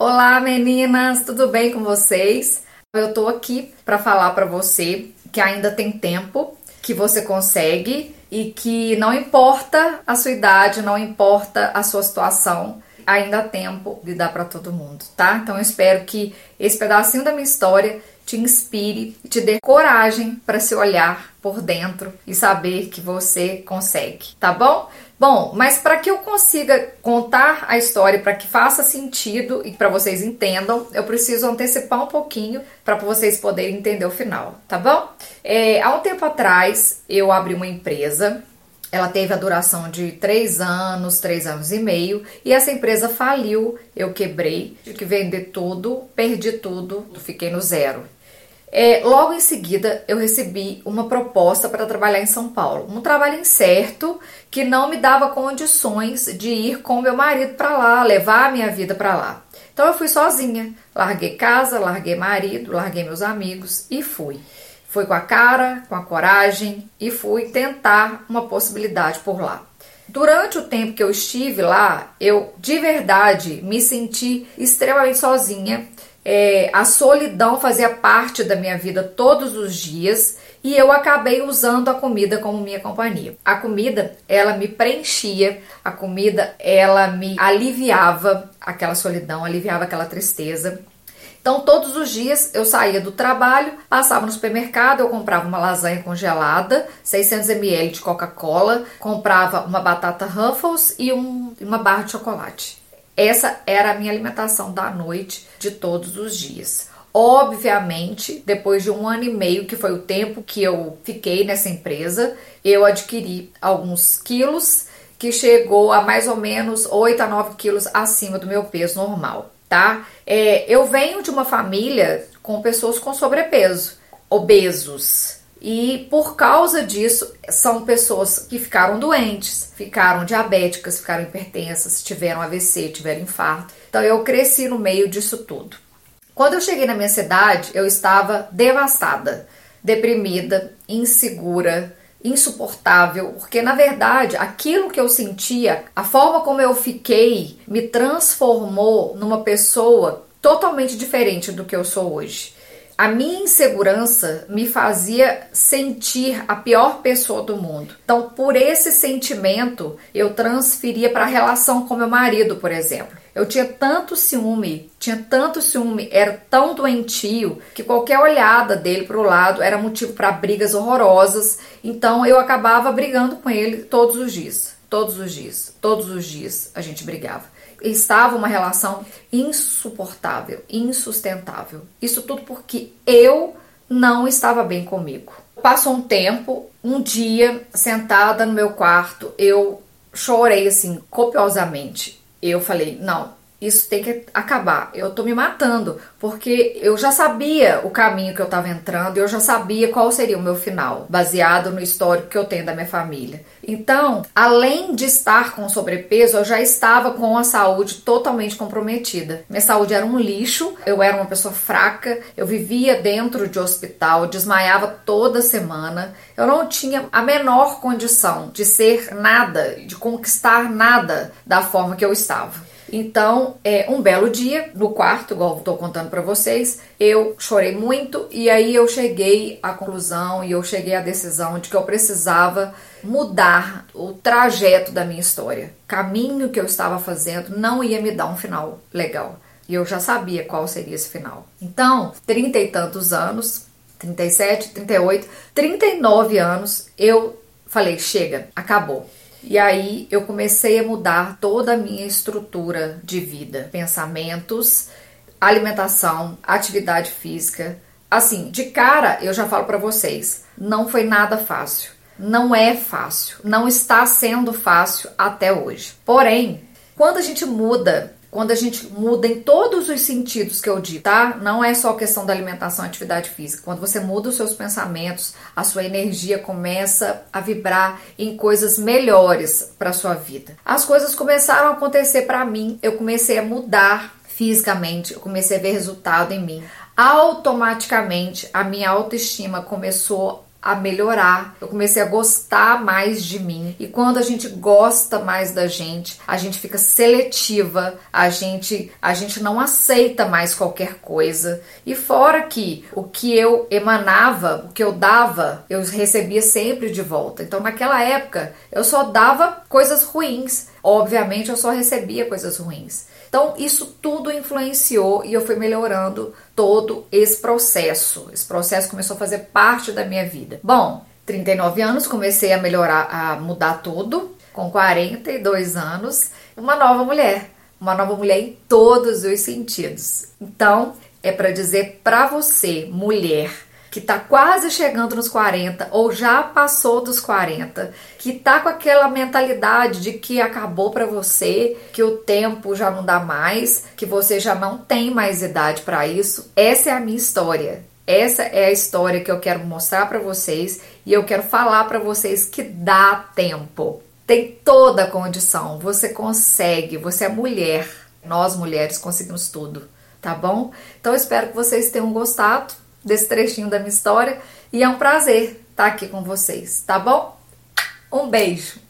Olá meninas, tudo bem com vocês? Eu tô aqui para falar para você que ainda tem tempo, que você consegue e que não importa a sua idade, não importa a sua situação, ainda há tempo de dar para todo mundo, tá? Então eu espero que esse pedacinho da minha história te inspire e te dê coragem para se olhar por dentro e saber que você consegue, tá bom? Bom, mas para que eu consiga contar a história, para que faça sentido e para vocês entendam, eu preciso antecipar um pouquinho para vocês poderem entender o final, tá bom? É, há um tempo atrás eu abri uma empresa. Ela teve a duração de três anos, três anos e meio, e essa empresa faliu. Eu quebrei, tive que vender tudo, perdi tudo, fiquei no zero. É, logo em seguida, eu recebi uma proposta para trabalhar em São Paulo. Um trabalho incerto que não me dava condições de ir com meu marido para lá, levar a minha vida para lá. Então eu fui sozinha. Larguei casa, larguei marido, larguei meus amigos e fui. Fui com a cara, com a coragem e fui tentar uma possibilidade por lá. Durante o tempo que eu estive lá, eu de verdade me senti extremamente sozinha é, a solidão fazia parte da minha vida todos os dias e eu acabei usando a comida como minha companhia. A comida, ela me preenchia, a comida, ela me aliviava aquela solidão, aliviava aquela tristeza. Então, todos os dias eu saía do trabalho, passava no supermercado, eu comprava uma lasanha congelada, 600 ml de Coca-Cola, comprava uma batata Ruffles e um, uma barra de chocolate. Essa era a minha alimentação da noite de todos os dias. Obviamente, depois de um ano e meio, que foi o tempo que eu fiquei nessa empresa, eu adquiri alguns quilos, que chegou a mais ou menos 8 a 9 quilos acima do meu peso normal, tá? É, eu venho de uma família com pessoas com sobrepeso, obesos. E por causa disso, são pessoas que ficaram doentes, ficaram diabéticas, ficaram hipertensas, tiveram AVC, tiveram infarto. Então eu cresci no meio disso tudo. Quando eu cheguei na minha cidade, eu estava devastada, deprimida, insegura, insuportável, porque na verdade aquilo que eu sentia, a forma como eu fiquei, me transformou numa pessoa totalmente diferente do que eu sou hoje. A minha insegurança me fazia sentir a pior pessoa do mundo. Então, por esse sentimento, eu transferia para a relação com meu marido, por exemplo. Eu tinha tanto ciúme, tinha tanto ciúme, era tão doentio que qualquer olhada dele para o lado era motivo para brigas horrorosas. Então eu acabava brigando com ele todos os dias, todos os dias, todos os dias a gente brigava estava uma relação insuportável, insustentável. Isso tudo porque eu não estava bem comigo. Passou um tempo, um dia, sentada no meu quarto, eu chorei assim copiosamente. Eu falei: "Não, isso tem que acabar. Eu tô me matando, porque eu já sabia o caminho que eu tava entrando, eu já sabia qual seria o meu final, baseado no histórico que eu tenho da minha família. Então, além de estar com sobrepeso, eu já estava com a saúde totalmente comprometida. Minha saúde era um lixo, eu era uma pessoa fraca, eu vivia dentro de hospital, desmaiava toda semana. Eu não tinha a menor condição de ser nada, de conquistar nada da forma que eu estava. Então, é, um belo dia, no quarto, igual estou contando para vocês, eu chorei muito e aí eu cheguei à conclusão e eu cheguei à decisão de que eu precisava mudar o trajeto da minha história. O caminho que eu estava fazendo não ia me dar um final legal. E eu já sabia qual seria esse final. Então, trinta e tantos anos, 37, 38, 39 anos, eu falei: chega, acabou. E aí eu comecei a mudar toda a minha estrutura de vida, pensamentos, alimentação, atividade física. Assim, de cara eu já falo para vocês, não foi nada fácil. Não é fácil, não está sendo fácil até hoje. Porém, quando a gente muda quando a gente muda em todos os sentidos que eu digo, tá? Não é só questão da alimentação atividade física. Quando você muda os seus pensamentos, a sua energia começa a vibrar em coisas melhores para sua vida. As coisas começaram a acontecer para mim, eu comecei a mudar fisicamente, eu comecei a ver resultado em mim. Automaticamente a minha autoestima começou a melhorar, eu comecei a gostar mais de mim. E quando a gente gosta mais da gente, a gente fica seletiva, a gente a gente não aceita mais qualquer coisa. E fora que o que eu emanava, o que eu dava, eu recebia sempre de volta. Então naquela época eu só dava coisas ruins. Obviamente eu só recebia coisas ruins. Então, isso tudo influenciou e eu fui melhorando todo esse processo. Esse processo começou a fazer parte da minha vida. Bom, 39 anos, comecei a melhorar, a mudar tudo. Com 42 anos, uma nova mulher. Uma nova mulher em todos os sentidos. Então, é para dizer para você, mulher, que está quase chegando nos 40 ou já passou dos 40, que está com aquela mentalidade de que acabou para você, que o tempo já não dá mais, que você já não tem mais idade para isso. Essa é a minha história. Essa é a história que eu quero mostrar para vocês e eu quero falar para vocês que dá tempo. Tem toda a condição, você consegue, você é mulher. Nós mulheres conseguimos tudo, tá bom? Então eu espero que vocês tenham gostado desse trechinho da minha história e é um prazer estar aqui com vocês, tá bom? Um beijo!